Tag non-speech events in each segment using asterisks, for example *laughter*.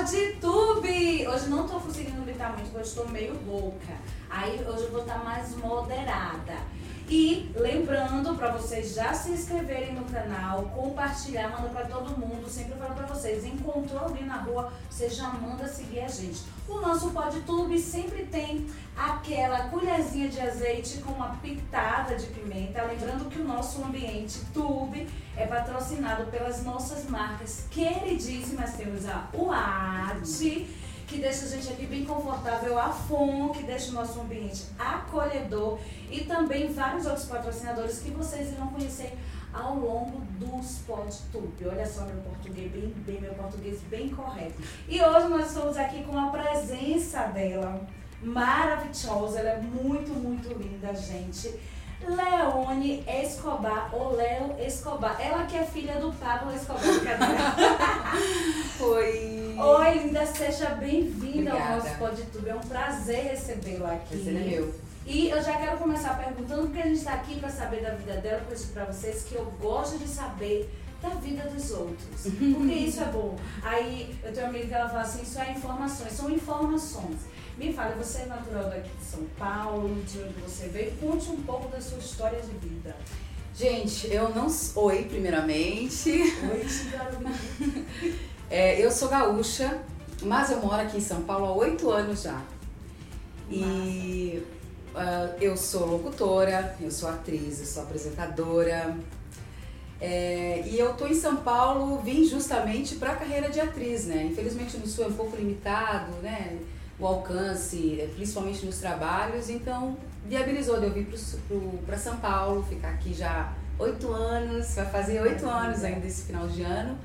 PodTube! Hoje não tô conseguindo gritar muito, porque eu estou meio rouca. Aí hoje eu vou estar mais moderada. E lembrando para vocês já se inscreverem no canal, compartilhar, manda para todo mundo. Sempre falo para vocês, encontrou alguém na rua, você já manda seguir a gente. O nosso PodTube sempre tem aquela colherzinha de azeite com uma pitada de pimenta. Lembrando que o nosso ambiente Tube é patrocinado pelas nossas marcas queridíssimas. Temos a UAD que deixa a gente aqui bem confortável, a FON, que deixa o nosso ambiente acolhedor e também vários outros patrocinadores que vocês irão conhecer ao longo dos PodTube. Olha só meu português bem, bem, meu português bem correto. E hoje nós estamos aqui com a presença dela, maravilhosa, ela é muito, muito linda, gente. Leone Escobar, ou Léo Escobar. Ela que é filha do Pablo Escobar, *laughs* *laughs* Oi! Oi, linda, seja bem-vinda ao nosso PodTube. É um prazer recebê-la aqui. Prazer é meu. E eu já quero começar perguntando, porque a gente está aqui para saber da vida dela, eu para vocês que eu gosto de saber da vida dos outros. *laughs* Porque isso é bom. Aí eu tenho uma amiga que ela fala assim, isso é informações, são informações. Me fale, você é natural daqui de São Paulo, de onde você veio? Conte um pouco da sua história de vida. Gente, eu não. Oi, primeiramente. Oi, *laughs* é, Eu sou gaúcha, mas eu moro aqui em São Paulo há oito anos já. E uh, eu sou locutora, eu sou atriz, eu sou apresentadora. É, e eu tô em São Paulo, vim justamente para a carreira de atriz, né? Infelizmente no Sul é um pouco limitado, né? o alcance, é, principalmente nos trabalhos, então viabilizou de eu vir para São Paulo, ficar aqui já oito anos, vai fazer oito anos ainda esse final de ano.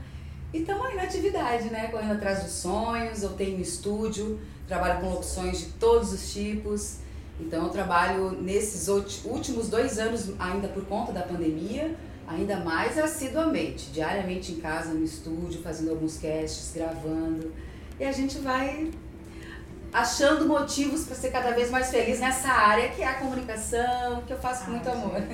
Estamos aí na atividade, né? Correndo atrás dos sonhos, eu tenho um estúdio, trabalho com locuções de todos os tipos. Então eu trabalho nesses últimos dois anos, ainda por conta da pandemia, ainda mais assiduamente, diariamente em casa, no estúdio, fazendo alguns casts, gravando. E a gente vai achando motivos para ser cada vez mais feliz nessa área que é a comunicação, que eu faço com muito amor. *laughs*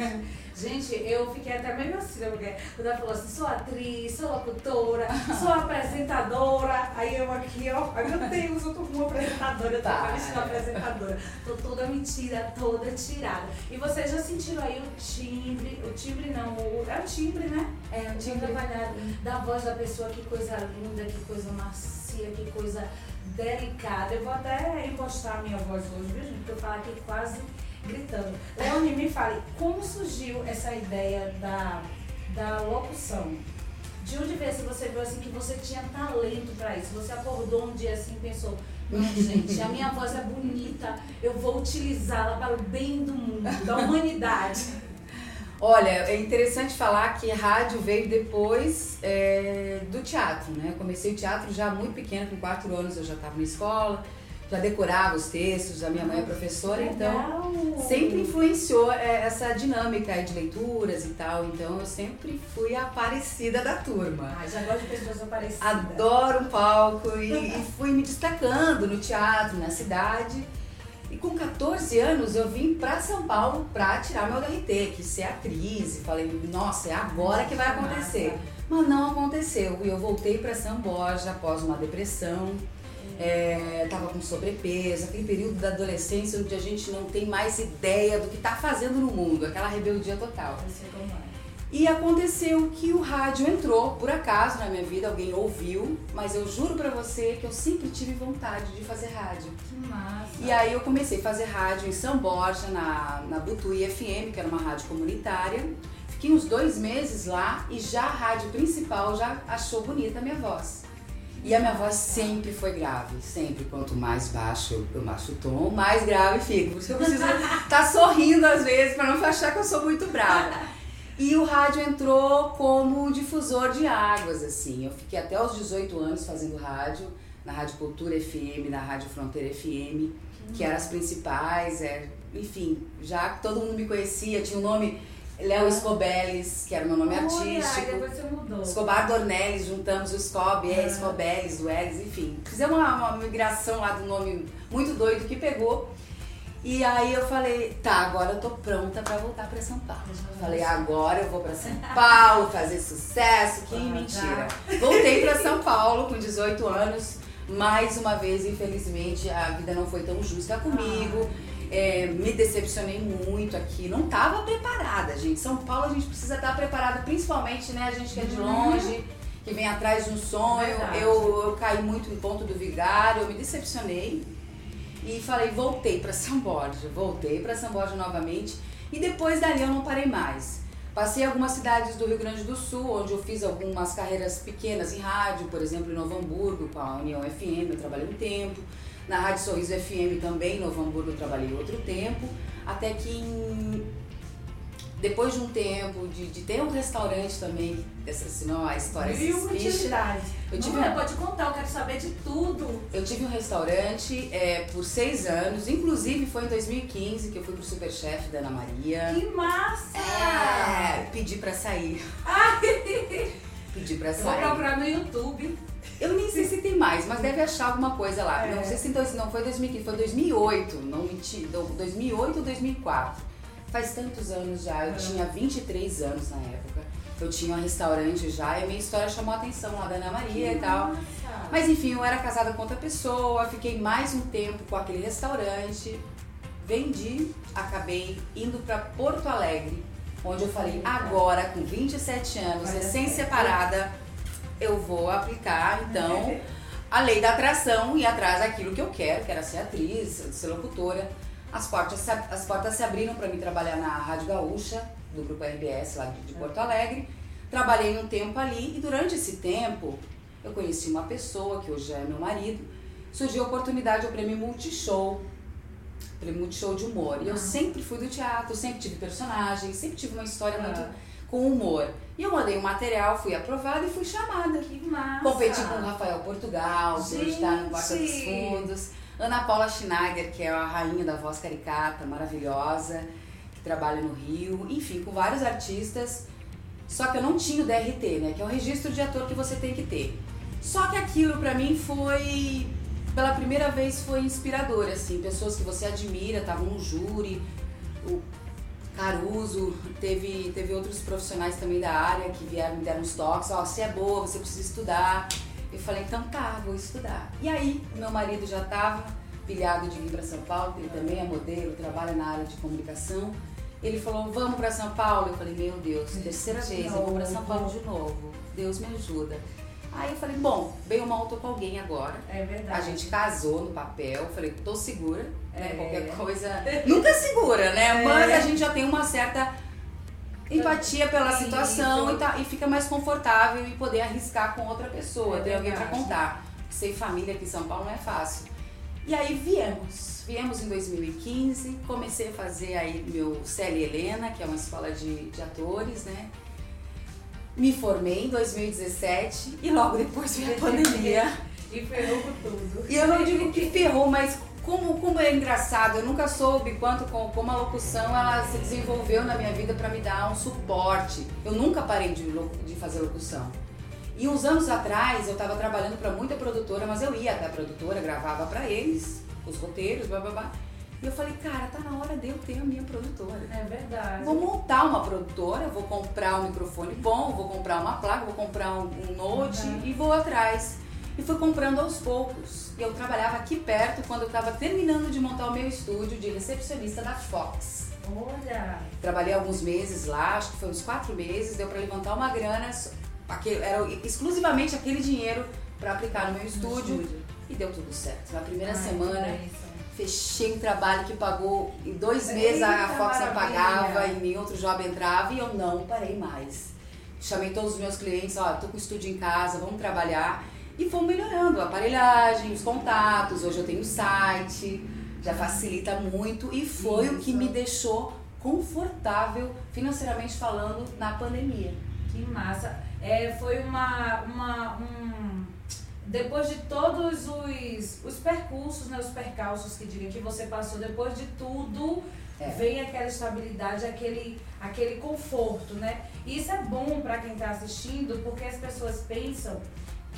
Gente, eu fiquei até meio assim, porque quando ela falou assim, sou atriz, sou locutora, sou apresentadora, aí eu aqui, ó, ai meu Deus, eu tô com uma apresentadora, eu tô tá. apresentadora, tô toda mentira, toda tirada. E vocês já sentiram aí o timbre, o timbre não, o, é o timbre, né? É, o timbre trabalhado da voz da pessoa, que coisa linda, que coisa macia, que coisa delicada. Eu vou até encostar a minha voz hoje, viu, gente? Porque eu falo aqui quase gritando. Leone, me fale, como surgiu essa ideia da, da locução? De onde veio se você viu assim que você tinha talento para isso? Você acordou um dia assim e pensou, não, gente, a minha voz é bonita, eu vou utilizá-la para o bem do mundo, da humanidade. Olha, é interessante falar que rádio veio depois é, do teatro, né? Eu comecei o teatro já muito pequena, com quatro anos eu já estava na escola, já decorava os textos, a minha mãe é professora, então sempre influenciou é, essa dinâmica de leituras e tal, então eu sempre fui a aparecida da turma. Ah, já gosto de pessoas aparecidas. Adoro um palco e, e fui me destacando no teatro, na cidade. E com 14 anos eu vim para São Paulo para tirar meu DRT, que ser atriz. E falei, nossa, é agora que vai acontecer. Mas não aconteceu. E eu voltei para São Borja após uma depressão. É, tava com sobrepeso, aquele período da adolescência onde a gente não tem mais ideia do que tá fazendo no mundo, aquela rebeldia total. E aconteceu que o rádio entrou, por acaso, na minha vida, alguém ouviu, mas eu juro pra você que eu sempre tive vontade de fazer rádio. Que massa! E aí eu comecei a fazer rádio em São Borja, na, na Butuí FM, que era uma rádio comunitária. Fiquei uns dois meses lá e já a rádio principal já achou bonita a minha voz. E a minha voz sempre foi grave, sempre. Quanto mais baixo eu baixo o tom, mais grave fico. Por isso eu preciso estar *laughs* tá sorrindo às vezes para não achar que eu sou muito brava. E o rádio entrou como difusor de águas, assim. Eu fiquei até os 18 anos fazendo rádio, na Rádio Cultura FM, na Rádio Fronteira FM, que eram as principais, é, enfim, já todo mundo me conhecia, tinha o nome Léo Escobeles, que era o meu nome artístico. depois você mudou. Escobar Dornelles, juntamos o Scob, é, Escobeles, o Elis, enfim. Fizemos uma, uma migração lá do nome muito doido que pegou. E aí eu falei, tá, agora eu tô pronta pra voltar pra São Paulo. Falei, agora eu vou pra São Paulo fazer sucesso. Que mentira. Voltei pra São Paulo com 18 anos. Mais uma vez, infelizmente, a vida não foi tão justa comigo. É, me decepcionei muito aqui. Não tava preparada, gente. São Paulo a gente precisa estar preparada, principalmente, né? A gente que é de uhum. longe, que vem atrás de um sonho. Eu, eu caí muito em ponto do vigário, eu me decepcionei e falei, voltei para São Borja, voltei para São Borja novamente e depois dali eu não parei mais. Passei algumas cidades do Rio Grande do Sul, onde eu fiz algumas carreiras pequenas em rádio, por exemplo, em Novo Hamburgo, com a União FM, eu trabalhei um tempo. Na Rádio Sorriso FM também, em Novo Hamburgo, eu trabalhei outro tempo. Até que em depois de um tempo de, de ter um restaurante também, essa senão a história se utilidade. Eu tive Não, um, pode contar, eu quero saber de tudo. Eu tive um restaurante é, por seis anos, inclusive foi em 2015 que eu fui pro Superchef da Ana Maria. Que massa! É, pedi pra sair. pedi pra sair. vou procurar no YouTube. Eu nem sei se tem mais, mas deve achar alguma coisa lá. É. Não sei se então, não foi 2015, foi 2008, não menti, 2008 ou 2004. Faz tantos anos já, eu é. tinha 23 anos na época. Eu tinha um restaurante já e minha história chamou a atenção lá da Ana Maria que e tal. Nossa. Mas enfim, eu era casada com outra pessoa, fiquei mais um tempo com aquele restaurante, vendi, acabei indo para Porto Alegre, onde eu falei, agora com 27 anos, recém-separada, eu vou aplicar então *laughs* a lei da atração e atrás daquilo que eu quero, que era ser atriz, ser locutora as portas, as portas se abriram para mim trabalhar na Rádio Gaúcha, do Grupo RBS, lá de, Porto Alegre. Trabalhei um tempo ali e durante esse tempo eu conheci uma pessoa, que hoje é meu marido, surgiu a oportunidade do prêmio Multishow, prêmio Multishow de humor. E eu ah. sempre fui do teatro, sempre tive personagens, sempre tive uma história ah. muito com humor. E eu mandei o um material, fui aprovada e fui chamada. Que massa! Competi com o Rafael Portugal, que hoje está no Porta dos Fundos. Ana Paula Schneider, que é a rainha da voz caricata, maravilhosa, que trabalha no Rio, enfim, com vários artistas. Só que eu não tinha o DRT, né? Que é o registro de ator que você tem que ter. Só que aquilo para mim foi pela primeira vez foi inspirador, assim, pessoas que você admira, estavam no júri, o Caruso, teve, teve outros profissionais também da área que vieram me deram uns toques, ó, oh, você é boa, você precisa estudar. Eu falei, então tá, vou estudar. E aí, meu marido já estava pilhado de vir para São Paulo, ele também é modelo, trabalha na área de comunicação. Ele falou, vamos para São Paulo. Eu falei, meu Deus, terceira vez, eu vou para São Paulo de novo. Deus me ajuda. Aí eu falei, bom, bem ou mal tô com alguém agora. É verdade. A gente casou no papel, falei, tô segura, né? é. né? Qualquer coisa. Nunca segura, né? É. Mas a gente já tem uma certa empatia pela situação e, tá, e fica mais confortável e poder arriscar com outra pessoa, é ter alguém para contar. Ser família aqui em São Paulo não é fácil. E aí viemos. Viemos em 2015, comecei a fazer aí meu CL Helena, que é uma escola de, de atores, né? Me formei em 2017 e logo depois veio a *laughs* pandemia. E ferrou com tudo. E eu não digo que ferrou, mas como, como é engraçado, eu nunca soube quanto como a locução ela se desenvolveu na minha vida para me dar um suporte. Eu nunca parei de, de fazer locução. E uns anos atrás eu estava trabalhando para muita produtora, mas eu ia até a produtora, gravava para eles os roteiros, blá blá blá. E eu falei, cara, tá na hora de eu ter a minha produtora. É verdade. Vou montar uma produtora, vou comprar um microfone bom, vou comprar uma placa, vou comprar um, um note uhum. e vou atrás e fui comprando aos poucos. Eu trabalhava aqui perto quando eu estava terminando de montar o meu estúdio de recepcionista da Fox. Olha! Trabalhei alguns meses lá, acho que foi uns quatro meses, deu para levantar uma grana, aquele, era exclusivamente aquele dinheiro para aplicar no meu estúdio, no estúdio, e deu tudo certo. Na primeira Ai, semana fechei um trabalho que pagou em dois Eita, meses a Fox não pagava e nenhum outro job entrava e eu não parei mais. Chamei todos os meus clientes, ó, tô com o estúdio em casa, vamos trabalhar. E fomos melhorando a aparelhagem, os contatos. Hoje eu tenho site, já facilita muito e foi Isso. o que me deixou confortável financeiramente falando na pandemia. Que massa! É, foi uma, uma um, depois de todos os, os percursos, né, os percalços que diria que você passou, depois de tudo, é. vem aquela estabilidade, aquele, aquele conforto, né? E isso é bom para quem está assistindo, porque as pessoas pensam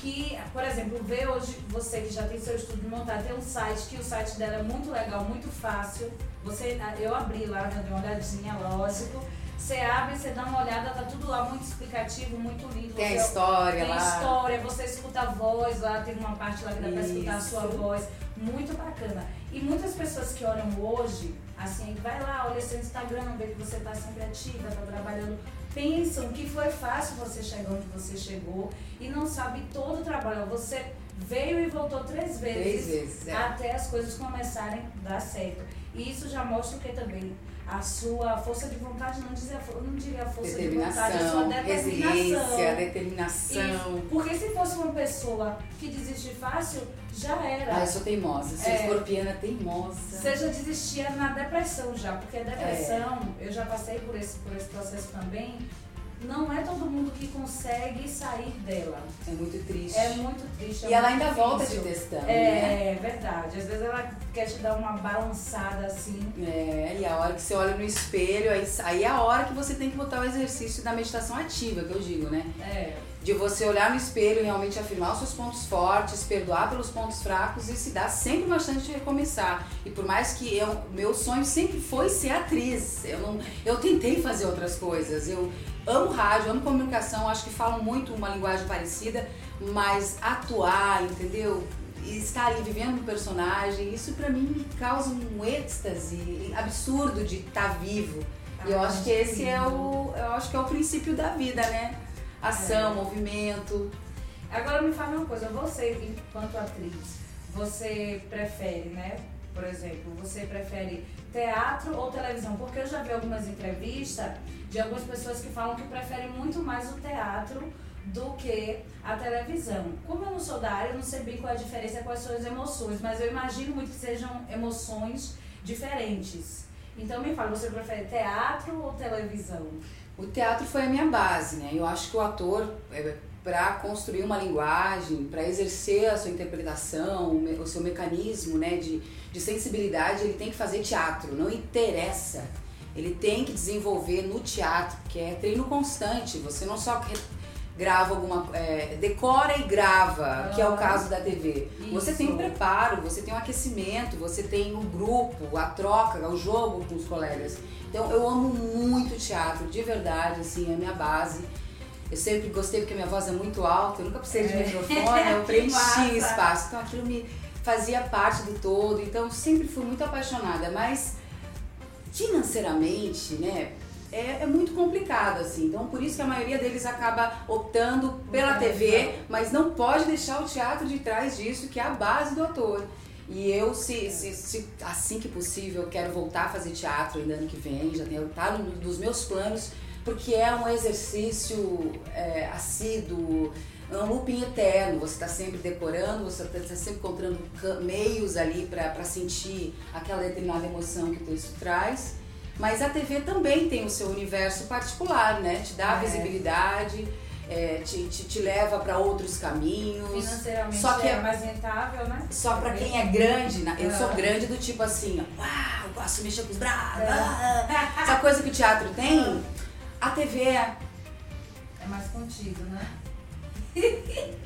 que, por exemplo, ver hoje você que já tem seu estudo montado, tem um site que o site dela é muito legal, muito fácil. Você, eu abri lá, né, dei uma olhadinha, lógico. Você abre, você dá uma olhada, tá tudo lá muito explicativo, muito lindo. Tem você, a história tem lá. Tem história, você escuta a voz lá, tem uma parte lá que dá pra escutar a sua voz. Muito bacana. E muitas pessoas que olham hoje, assim, vai lá, olha seu Instagram, vê que você tá sempre ativa, tá trabalhando pensam que foi fácil você chegar onde você chegou e não sabe todo o trabalho. Você veio e voltou três vezes, três vezes é. até as coisas começarem a dar certo. E isso já mostra o que também a sua força de vontade, não, dizia, não diria força de vontade, a sua determinação. Determinação. Isso. Porque se fosse uma pessoa que desiste fácil, já era. Ah, eu sou teimosa, sou é, escorpiana teimosa. Você já desistia na depressão já, porque a depressão, é. eu já passei por esse, por esse processo também, não é todo mundo que consegue sair dela. É muito triste. É muito triste. É e ela ainda difícil. volta te testando. É, né? é verdade. Às vezes ela quer te dar uma balançada assim. É, e a hora que você olha no espelho, aí, aí é a hora que você tem que botar o exercício da meditação ativa, que eu digo, né? É. De você olhar no espelho e realmente afirmar os seus pontos fortes, perdoar pelos pontos fracos e se dar sempre uma chance de recomeçar. E por mais que eu, meu sonho sempre foi ser atriz, eu, não, eu tentei fazer outras coisas. Eu, amo rádio, amo comunicação, acho que falam muito uma linguagem parecida, mas atuar, entendeu? E estar ali vivendo um personagem, isso para mim me causa um êxtase absurdo de estar tá vivo. Ah, e eu acho que esse é o, eu acho que é o princípio da vida, né? Ação, é. movimento. Agora me fala uma coisa, você enquanto atriz, você prefere, né? Por exemplo, você prefere teatro ou televisão? Porque eu já vi algumas entrevistas de algumas pessoas que falam que preferem muito mais o teatro do que a televisão. Como eu não sou da área, eu não sei bem qual é a diferença, quais são as emoções, mas eu imagino muito que sejam emoções diferentes. Então me fala, você prefere teatro ou televisão? O teatro foi a minha base, né? Eu acho que o ator, é, para construir uma linguagem, para exercer a sua interpretação, o seu mecanismo né, de, de sensibilidade, ele tem que fazer teatro, não interessa ele tem que desenvolver no teatro, que é treino constante. Você não só grava alguma. É, decora e grava, que é o caso da TV. Isso. Você tem um preparo, você tem um aquecimento, você tem um grupo, a troca, o jogo com os colegas. Então eu amo muito teatro, de verdade, assim, é a minha base. Eu sempre gostei porque minha voz é muito alta, eu nunca precisei de é. microfone, eu *laughs* preenchi espaço. Então aquilo me fazia parte do todo, então sempre fui muito apaixonada, mas financeiramente, né, é, é, muito complicado, assim. Então, por isso que a maioria deles acaba optando pela TV, mas não pode deixar o teatro de trás disso, que é a base do ator. E eu, se, se, se assim que possível, quero voltar a fazer teatro ainda ano que vem, já tenho, tá nos dos meus planos, porque é um exercício é, assíduo, é um looping eterno. Você está sempre decorando, você está tá sempre encontrando meios ali para sentir aquela determinada emoção que o texto traz. Mas a TV também tem o seu universo particular, né? Te dá é. visibilidade, é, te, te, te, leva para outros caminhos. Financeiramente só que é, é mais rentável, né? Só para quem é grande, eu sou grande do tipo assim, uau, eu gosto de mexer com os braços. É. Essa coisa que o teatro tem, a TV é. É mais contido, né? *laughs*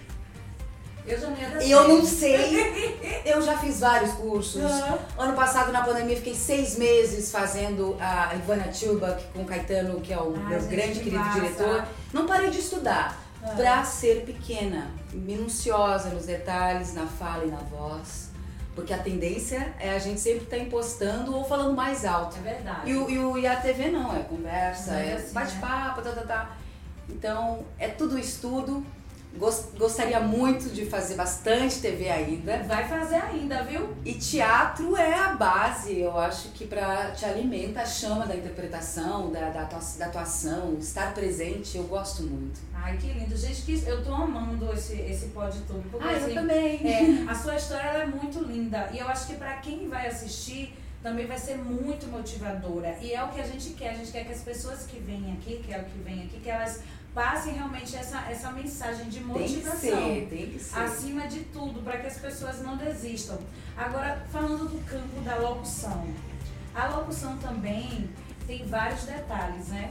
Eu já não ia dar Eu não sei. *laughs* Eu já fiz vários cursos. Uhum. Ano passado, na pandemia, fiquei seis meses fazendo a Ivana Tilbach com o Caetano, que é o Ai, meu grande querido massa. diretor. Não parei de estudar. Uhum. Pra ser pequena, minuciosa nos detalhes, na fala e na voz. Porque a tendência é a gente sempre estar tá impostando ou falando mais alto. É verdade. E, o, e, a TV não, é conversa, é, é assim, bate-papo, né? tá, tá, tá. Então, é tudo estudo Gostaria muito de fazer bastante TV ainda. Vai fazer ainda, viu? E teatro é a base, eu acho que para te alimenta a chama da interpretação, da, da, da atuação, estar presente, eu gosto muito. Ai, que lindo. Gente, que eu tô amando esse, esse pod tudo. Porque, ah, assim, eu também. É, *laughs* a sua história é muito linda. E eu acho que para quem vai assistir também vai ser muito motivadora. E é o que a gente quer. A gente quer que as pessoas que vêm aqui, que é o que vem aqui, que elas passem realmente essa, essa mensagem de motivação. Tem que ser, tem que ser. Acima de tudo, para que as pessoas não desistam. Agora, falando do campo da locução. A locução também tem vários detalhes, né?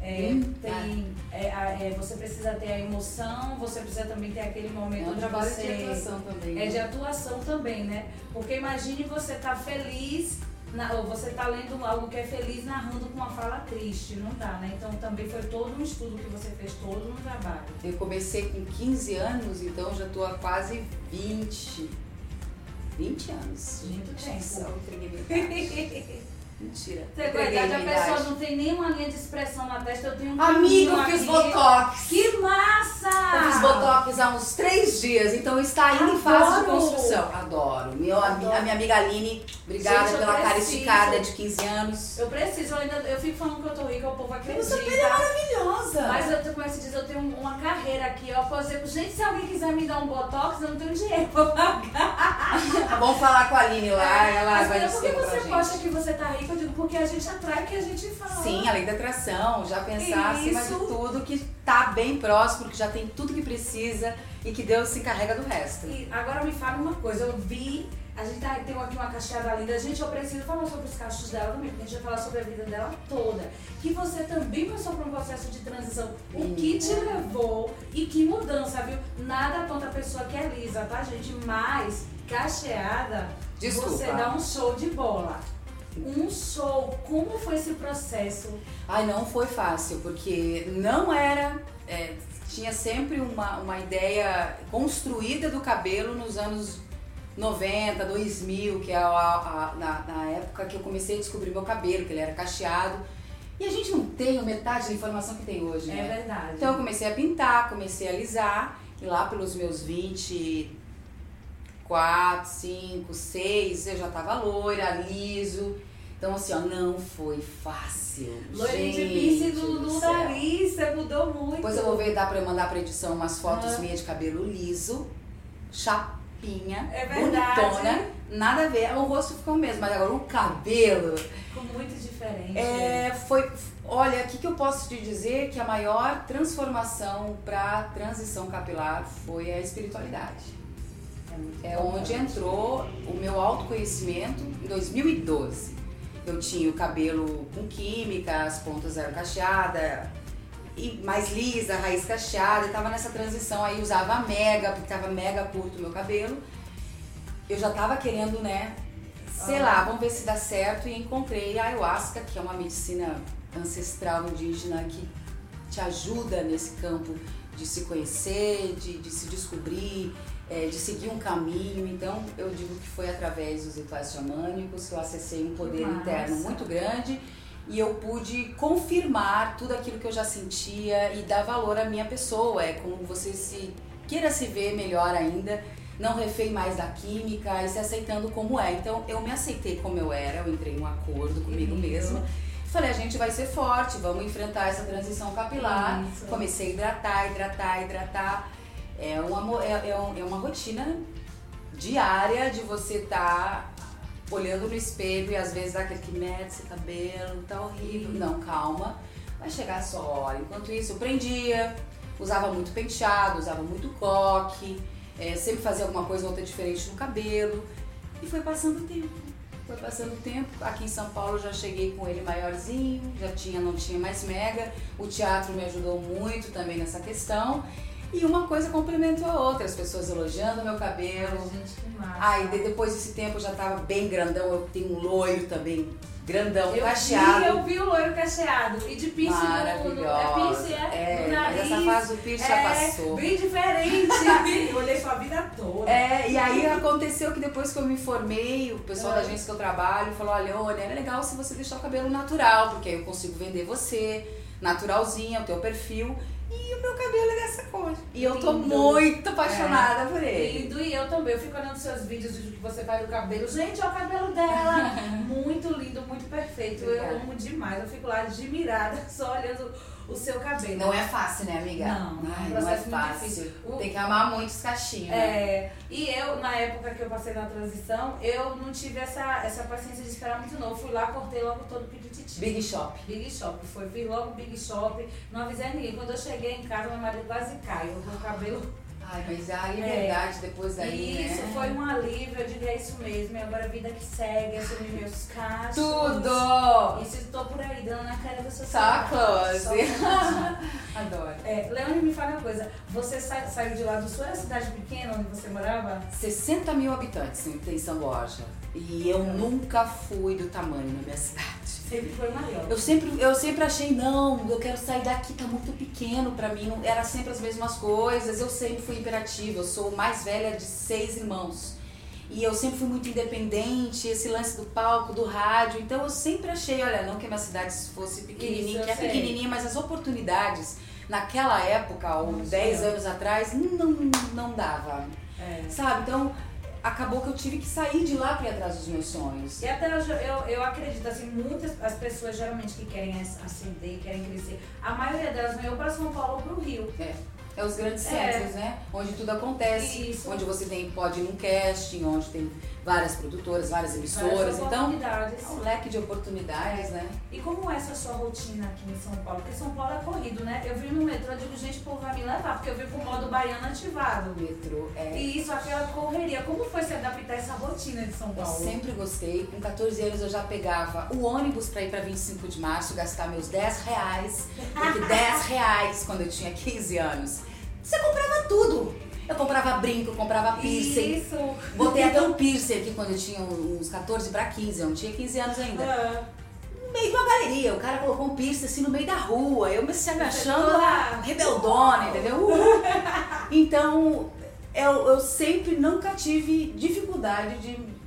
É, hum, tem, é, é, você precisa ter a emoção, você precisa também ter aquele momento é de trabalho você. de atuação também. É né? de atuação também, né? Porque imagine você estar tá feliz, na, ou você tá lendo algo que é feliz narrando com uma fala triste. Não dá, né? Então também foi todo um estudo que você fez, todo um trabalho. Eu comecei com 15 anos, então já estou há quase 20. 20 anos. Muito tempo. *laughs* Mentira. É verdade, a pessoa não tem nenhuma linha de expressão na testa, eu tenho um Amigo, eu fiz botox. Que massa! Eu fiz botox há uns três dias, então está indo em fase de construção. Adoro. Meu, Adoro. A minha amiga Aline, obrigada Gente, pela cara esticada de 15 anos. Eu preciso, eu ainda eu fico falando que eu tô rica, o povo acredita. Você é maravilhosa. Mas eu, como é se diz, eu tenho uma carreira aqui, ó. Por exemplo, gente, se alguém quiser me dar um botox, eu não tenho dinheiro pra pagar. *laughs* Vamos falar com a Aline lá, ela Mas, vai Por que você posta que você tá rica? Eu digo, porque a gente atrai o que a gente fala. Sim, além da atração, já pensar Isso. acima de tudo que tá bem próximo, que já tem tudo que precisa e que Deus se encarrega do resto. E agora me fala uma coisa, eu vi, a gente tá, tem aqui uma cacheada linda, gente, eu preciso falar sobre os cachos dela também, porque a gente vai falar sobre a vida dela toda. Que você também passou por um processo de transição. O que te levou e que mudança, viu? Nada contra a pessoa que é lisa, tá, gente? Mas cacheada, Desculpa. você dá um show de bola um show. Como foi esse processo? Ai, não foi fácil, porque não era. É, tinha sempre uma, uma ideia construída do cabelo nos anos 90, 2000, que é a, a, na, na época que eu comecei a descobrir meu cabelo, que ele era cacheado. E a gente não tem metade da informação que tem hoje, né? É verdade. Então eu comecei a pintar, comecei a alisar, e lá pelos meus 24, 5, 6, eu já tava loira, liso. Então, assim, ó, não foi fácil. Loirinha de piercing no, no nariz, você mudou muito. Depois eu vou ver, dá pra eu mandar pra edição umas fotos ah. minhas de cabelo liso, chapinha, é verdade. bonitona. Nada a ver, o rosto ficou o mesmo, mas agora o cabelo... Ficou muito diferente. É, foi... Olha, o que, que eu posso te dizer que a maior transformação pra transição capilar foi a espiritualidade. É, é onde entrou o meu autoconhecimento em 2012 eu tinha o cabelo com química, as pontas eram cacheadas, e mais lisa, raiz cacheada, eu tava nessa transição aí, usava mega, porque tava mega curto o meu cabelo. Eu já tava querendo, né, sei ah. lá, vamos ver se dá certo, e encontrei a ayahuasca, que é uma medicina ancestral indígena que te ajuda nesse campo de se conhecer, de, de se descobrir, é, de seguir um caminho. Então, eu digo que foi através dos rituais xamânicos que eu acessei um poder Nossa. interno muito grande e eu pude confirmar tudo aquilo que eu já sentia e dar valor à minha pessoa. É como você se queira se ver melhor ainda, não refém mais da química e se aceitando como é. Então, eu me aceitei como eu era, eu entrei em um acordo comigo uhum. mesma. Falei, a gente vai ser forte, vamos enfrentar essa transição capilar. Isso. Comecei a hidratar, hidratar, hidratar é uma, é, é, é uma rotina diária de você estar tá olhando no espelho e às vezes dá aquele que mete esse cabelo, tá horrível. Não, calma, vai chegar a sua hora. Enquanto isso, eu prendia, usava muito penteado, usava muito coque, é, sempre fazia alguma coisa ou outra diferente no cabelo. E foi passando o tempo. Foi passando o tempo. Aqui em São Paulo já cheguei com ele maiorzinho, já tinha, não tinha mais mega. O teatro me ajudou muito também nessa questão. E uma coisa complementou a outra, as pessoas elogiando meu cabelo. Ai, gente, que massa. Aí depois desse tempo eu já tava bem grandão, eu tenho um loiro também, grandão, eu cacheado. Vi, eu vi o loiro cacheado. E de piercing no, no, é piercing, é? é no nariz. Mas essa fase do piercing é, já passou. Bem diferente. *laughs* eu olhei sua vida toda. É, e aí aconteceu que depois que eu me formei, o pessoal é. da agência que eu trabalho falou, olha, olha, é legal se você deixar o cabelo natural, porque aí eu consigo vender você, naturalzinha, o teu perfil. E o meu cabelo é dessa cor. E eu tô muito apaixonada é. por ele. Lindo, e eu também. Eu fico olhando seus vídeos de que você faz o cabelo. Gente, olha o cabelo dela. *laughs* muito lindo, muito perfeito. Obrigada. Eu amo demais. Eu fico lá admirada, *laughs* só olhando o seu cabelo. Não é fácil, né, amiga? Não, Ai, não é fácil. Tem que amar muito os cachinhos. Né? É, e eu, na época que eu passei na transição, eu não tive essa, essa paciência de esperar muito não. Fui lá, cortei logo todo o pitititi. Big Shop. Big Shop. Foi, fiz logo Big Shop. Não avisei ninguém. Quando eu cheguei em casa, meu marido quase caiu. Com o cabelo Ai, mas a liberdade é. depois daí, Isso, né? foi um alívio, eu diria isso mesmo. E agora a vida que segue, assumir meus cachos. Tudo! Isso, estou por aí, dando na cara da sociedade. Só close. *laughs* Adoro. É, Leone, me fala uma coisa. Você sa saiu de lá do sul, era cidade pequena onde você morava? 60 mil habitantes em São Borja. E eu nunca fui do tamanho na minha cidade. Sempre foi maior. Eu sempre, eu sempre achei, não, eu quero sair daqui, tá muito pequeno pra mim. Não, era sempre as mesmas coisas. Eu sempre fui imperativa. Eu sou mais velha de seis irmãos. E eu sempre fui muito independente, esse lance do palco, do rádio. Então eu sempre achei, olha, não que a minha cidade fosse pequenininha, que é sei. pequenininha, mas as oportunidades naquela época, ou 10 anos atrás, não, não dava. É. Sabe? Então acabou que eu tive que sair de lá para ir atrás dos meus sonhos. E até hoje eu, eu acredito, assim, muitas as pessoas geralmente que querem ascender, querem crescer, a maioria delas vem ou para São Paulo ou para o Rio. É. É os grandes é. centros, é. né? Onde tudo acontece. Isso. Onde você tem, pode ir num casting, onde tem várias produtoras, várias emissoras. Então, é um leque de oportunidades, né? E como é essa sua rotina aqui em São Paulo? Porque São Paulo é corrido, né? Eu vi no metrô, eu digo, gente, o povo vai me levar, porque eu vi com o modo baiano ativado. O metrô, é. E isso, aquela correria. Como foi se adaptar a essa rotina de São Paulo? Eu sempre gostei. Com 14 anos eu já pegava o ônibus para ir para 25 de março, gastar meus 10 reais. Porque *laughs* 10 reais quando eu tinha 15 anos. Você comprava tudo eu comprava brinco, eu comprava piercing. Isso. Botei até um piercing aqui quando eu tinha uns 14 para 15, eu não tinha 15 anos ainda. No meio de uma galeria, o cara colocou um piercing assim no meio da rua. Eu me achando a rebeldona, entendeu? *laughs* Então, eu, eu sempre nunca tive dificuldade de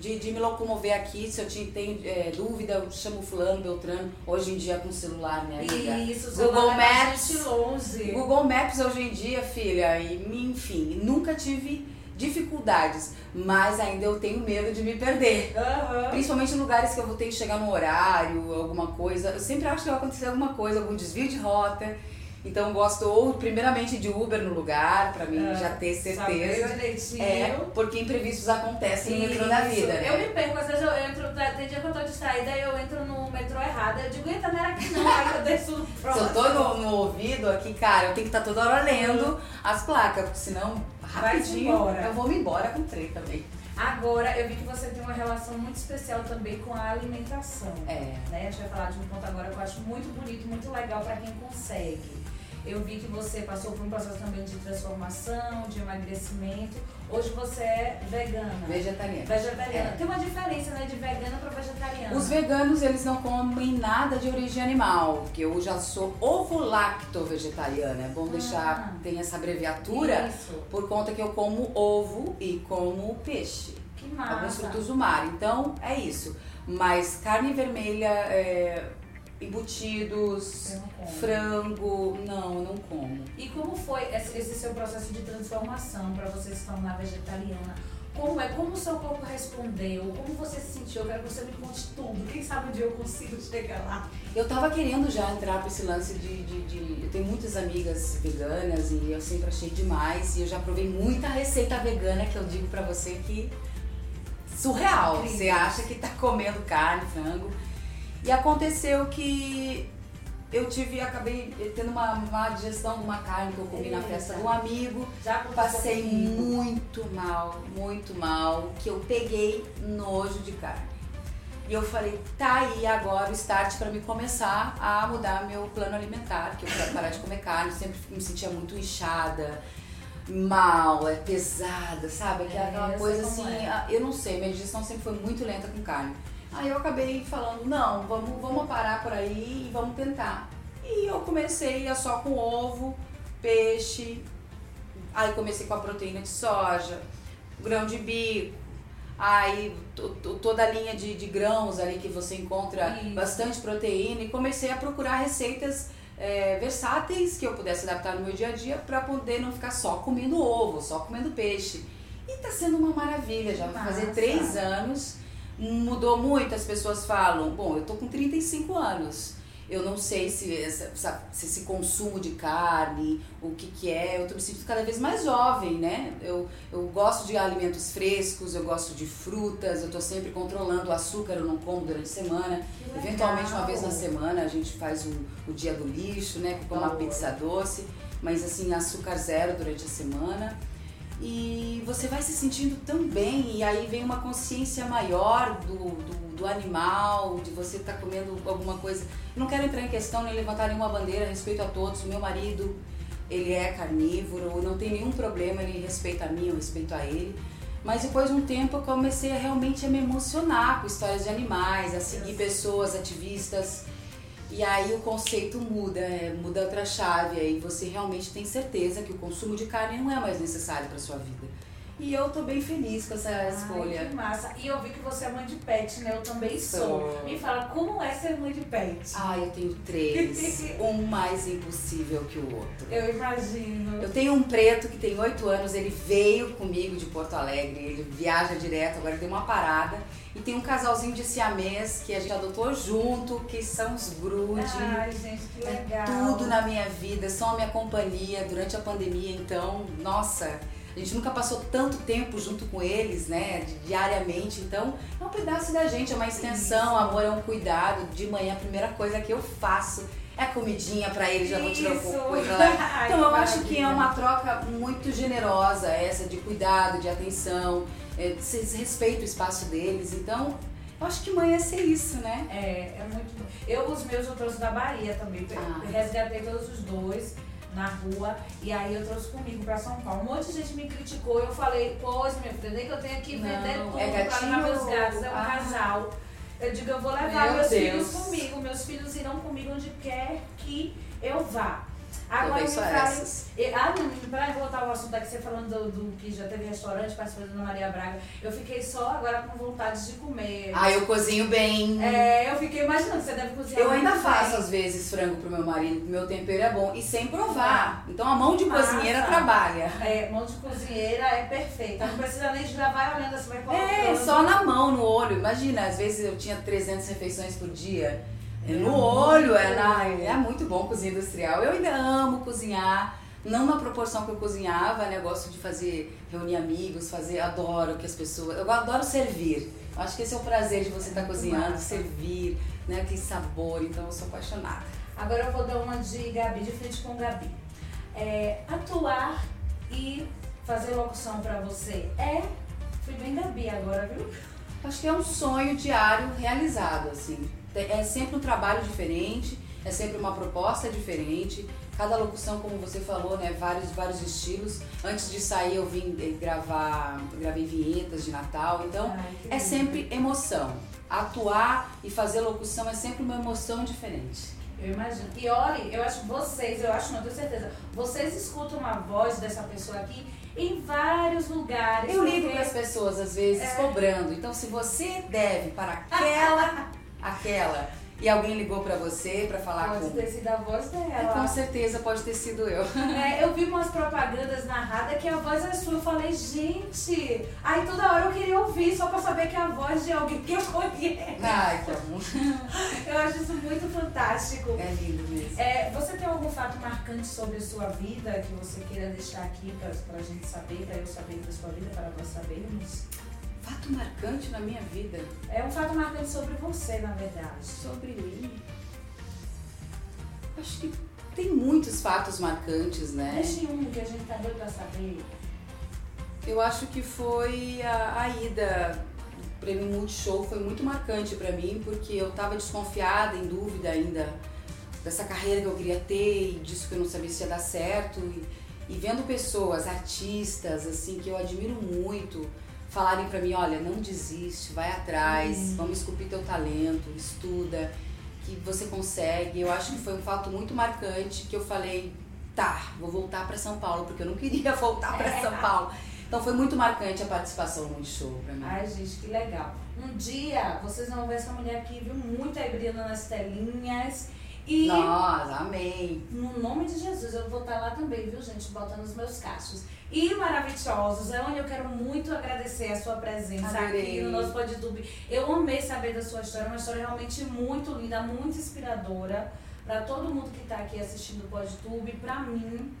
de, de me locomover aqui, se eu tenho é, dúvida, eu chamo fulano, Beltrano, hoje em dia com celular, minha amiga. Isso, Google Maps. Longe. Google Maps hoje em dia, filha, e enfim, nunca tive dificuldades, mas ainda eu tenho medo de me perder. Uhum. Principalmente em lugares que eu vou ter que chegar no horário, alguma coisa. Eu sempre acho que vai acontecer alguma coisa, algum desvio de rota. Então gosto ou primeiramente de Uber no lugar, para mim é, já ter certeza. É, porque imprevistos acontecem Isso. no metrô da vida. Né? Eu me perco, às vezes eu entro, tem dia que eu tô distraída e eu entro no metrô errado. Eu digo, eita, não era aqui não, aí eu desço no próximo. *laughs* Se eu tô no, no, ouvido aqui, cara, eu tenho que estar tá toda hora lendo as placas, porque senão rapidinho eu vou me embora com o trem também. Agora, eu vi que você tem uma relação muito especial também com a alimentação. É. Né? A gente vai falar de um ponto agora que eu acho muito bonito, muito legal para quem consegue. Eu vi que você passou por um processo também de transformação, de emagrecimento. Hoje você é vegana. Vegetariana. Vegetariana. É. Tem uma diferença, né, de vegana para vegetariana. Os veganos, eles não comem nada de origem animal, porque eu já sou ovo-lacto vegetariana. É bom ah. deixar, tem essa abreviatura, Isso. por conta que eu como ovo e como peixe. Que massa. Alguns frutos do mar. Então, é isso. Mas carne vermelha, é, embutidos, frango, não, eu não como. E como foi esse seu processo de transformação para vocês que estão na vegetariana? Como é? Como o seu corpo respondeu? Como você se sentiu? Eu quero que você me conte tudo. Quem sabe um dia eu consigo chegar lá. Eu tava querendo já entrar para esse lance de, de, de, Eu tenho muitas amigas veganas e eu sempre achei demais. E eu já provei muita receita vegana que eu digo para você que. surreal. Você acha que tá comendo carne, frango. E aconteceu que eu tive, acabei tendo uma má digestão de uma carne que eu comi Eita. na festa de um amigo. Já passei muito mal, muito mal, que eu peguei nojo de carne. E eu falei, tá aí agora o start para me começar a mudar meu plano alimentar, que eu quero parar de comer carne, sempre me sentia muito inchada, mal, é pesada, sabe? Aquela é, coisa assim, é. eu não sei, minha digestão sempre foi muito lenta com carne. Aí eu acabei falando, não, vamos, vamos parar por aí e vamos tentar. E eu comecei a só com ovo, peixe, aí comecei com a proteína de soja, grão de bico, aí toda a linha de, de grãos ali que você encontra Isso. bastante proteína e comecei a procurar receitas é, versáteis que eu pudesse adaptar no meu dia a dia para poder não ficar só comendo ovo, só comendo peixe. E tá sendo uma maravilha, já vai fazer três anos Mudou muito, as pessoas falam, bom, eu tô com 35 anos. Eu não sei se, essa, se esse consumo de carne, o que que é, eu tô me sentindo cada vez mais jovem, né? Eu, eu gosto de alimentos frescos, eu gosto de frutas, eu tô sempre controlando o açúcar, eu não como durante a semana. Eventualmente uma vez na semana a gente faz o, o dia do lixo, né? Com uma pizza doce. mas assim, açúcar zero durante a semana. E você vai se sentindo tão bem, e aí vem uma consciência maior do, do, do animal, de você estar tá comendo alguma coisa. não quero entrar em questão nem levantar nenhuma bandeira, respeito a todos. Meu marido, ele é carnívoro, não tem nenhum problema, ele respeita a mim, eu respeito a ele. Mas depois de um tempo eu comecei a realmente a me emocionar com histórias de animais, a seguir pessoas, ativistas. E aí o conceito muda, é, muda outra chave, aí você realmente tem certeza que o consumo de carne não é mais necessário para sua vida. E eu tô bem feliz com essa Ai, escolha. Que massa. E eu vi que você é mãe de pet, né? Eu também sou. sou. Me fala, como é ser mãe de pet? Ah, eu tenho três. *laughs* um mais impossível que o outro. Eu imagino. Eu tenho um preto que tem oito anos, ele veio comigo de Porto Alegre, ele viaja direto, agora deu uma parada. E tem um casalzinho de siamês que a gente adotou junto, que são os Brood. Ai, gente, que é legal. É tudo na minha vida, são a minha companhia durante a pandemia, então, nossa a gente nunca passou tanto tempo junto com eles, né, diariamente. Então, é um pedaço da gente, é uma extensão, amor é um cuidado. De manhã, a primeira coisa que eu faço é comidinha para eles, já vou tirar um coisa lá. *laughs* Então, eu acho que é uma troca muito generosa essa de cuidado, de atenção, é, respeito o espaço deles. Então, eu acho que mãe é ser isso, né? É, é muito bom. Eu, os meus, eu trouxe da Bahia também. Ah. Resgatei todos os dois na rua e aí eu trouxe comigo pra São Paulo. Um monte de gente me criticou eu falei, pois, minha filha, nem que eu tenha que vender Não, tudo é pra levar meus gatos, é um ah. casal. Eu digo, eu vou levar Meu meus Deus. filhos comigo, meus filhos irão comigo onde quer que eu vá. Agora me fale. Ah, não, pra voltar ao assunto aqui, você falando do, do, que já teve restaurante, participou da Maria Braga, eu fiquei só agora com vontade de comer. Ah, eu cozinho bem. É, eu fiquei imaginando, você deve cozinhar. Eu ainda faço, às vezes, frango pro meu marido, meu tempero é bom. E sem provar. Então a mão de cozinheira trabalha. É, mão de cozinheira é perfeita. Não precisa nem de gravar olhando assim, vai É, só na mão, no olho. Imagina, às vezes eu tinha 300 refeições por dia. É no olho, é, na, é muito bom cozinha industrial. Eu ainda amo cozinhar, não na proporção que eu cozinhava, né? Eu gosto de fazer, reunir amigos, fazer, adoro que as pessoas. Eu adoro servir. Eu acho que esse é o prazer de você estar tá cozinhando, massa. servir, né? Aquele sabor, então eu sou apaixonada. Agora eu vou dar uma de Gabi, de frente com Gabi. É, atuar e fazer locução pra você é. Fui bem Gabi agora, viu? Acho que é um sonho diário realizado, assim é sempre um trabalho diferente, é sempre uma proposta diferente. Cada locução, como você falou, né, vários vários estilos. Antes de sair eu vim eh, gravar, gravei vinhetas de Natal, então Ai, é sempre emoção. Atuar e fazer locução é sempre uma emoção diferente. Eu imagino. E olhe, eu acho vocês, eu acho, não tenho certeza, vocês escutam a voz dessa pessoa aqui em vários lugares. Eu ligo para as pessoas às vezes é... cobrando. Então, se você deve para aquela *laughs* aquela e alguém ligou para você para falar pode com... Pode ter sido a voz dela. É, com certeza pode ter sido eu. É, eu *laughs* vi umas propagandas narradas que a voz é sua. Eu falei, gente, aí toda hora eu queria ouvir só para saber que é a voz de alguém que eu conheço. Ai, que amor. *laughs* eu acho isso muito fantástico. É lindo mesmo. É, você tem algum fato marcante sobre a sua vida que você queira deixar aqui para a gente saber, para eu saber da sua vida, para nós sabermos? Fato marcante na minha vida? É um fato marcante sobre você, na verdade. Sobre mim? Acho que tem muitos fatos marcantes, né? Deixe um que a gente tá doido pra saber. Eu acho que foi a, a ida o prêmio Multishow foi muito marcante para mim, porque eu tava desconfiada, em dúvida ainda dessa carreira que eu queria ter e disso que eu não sabia se ia dar certo. E, e vendo pessoas, artistas, assim, que eu admiro muito, falarem para mim, olha, não desiste, vai atrás, uhum. vamos esculpir teu talento, estuda, que você consegue. Eu acho que foi um fato muito marcante que eu falei, tá, vou voltar para São Paulo, porque eu não *laughs* queria voltar para é. São Paulo. Então foi muito marcante a participação no show pra mim. Ai, gente, que legal. Um dia vocês vão ver essa mulher aqui, viu? Muito aí brilhando nas telinhas. E. Nossa, amém. No nome de Jesus, eu vou estar lá também, viu, gente? Botando os meus cachos e maravilhosos. É onde eu quero muito agradecer a sua presença Adorei. aqui no nosso PodTube. Eu amei saber da sua história, uma história realmente muito linda, muito inspiradora para todo mundo que está aqui assistindo o PodTube, para mim.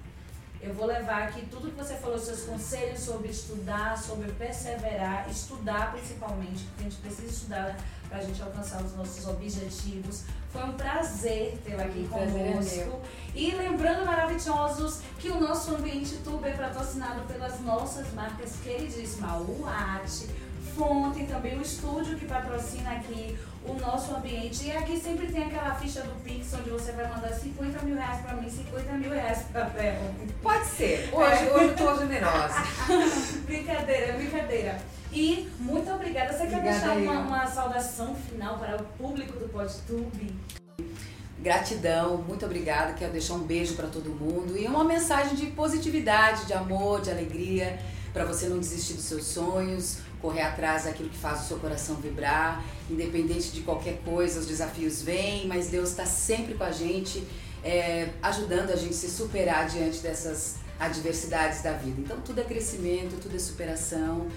Eu vou levar aqui tudo que você falou, seus conselhos sobre estudar, sobre perseverar, estudar principalmente, porque a gente precisa estudar para a gente alcançar os nossos objetivos. Foi um prazer tê-la aqui prazer conosco. É e lembrando, maravilhosos, que o nosso ambiente tubo é patrocinado pelas nossas marcas queridíssimas, o Arte, Fonte, também o estúdio que patrocina aqui o nosso ambiente. E aqui sempre tem aquela ficha do Pix, onde você vai mandar 50 mil reais para mim, 50 mil reais para Ferro. Pode ser. Hoje, é. hoje eu tô generosa. *laughs* brincadeira, brincadeira. E muito obrigada. Você quer deixar uma, uma, saudação final para o público do PodTube? Gratidão, muito obrigada. Quero deixar um beijo para todo mundo e uma mensagem de positividade, de amor, de alegria, para você não desistir dos seus sonhos, correr atrás daquilo que faz o seu coração vibrar, independente de qualquer coisa, os desafios vêm, mas Deus está sempre com a gente, é, ajudando a gente a se superar diante dessas adversidades da vida. Então tudo é crescimento, tudo é superação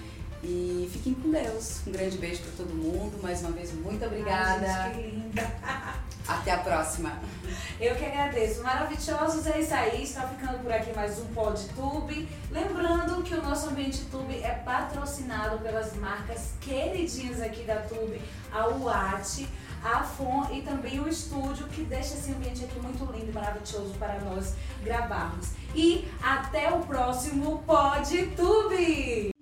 e fiquem com Deus. Um grande beijo para todo mundo. Mais uma vez, muito obrigada. Ai, gente, que linda. *laughs* Até a próxima. Eu que agradeço. Maravilhosos, é isso aí. Está ficando por aqui mais um PodTube. Lembrando que o nosso ambiente Tube é patrocinado pelas marcas queridinhas aqui da Tube, a UAT, a FON e também o estúdio que deixa esse ambiente aqui muito lindo e maravilhoso para nós gravarmos. E até o próximo PodTube!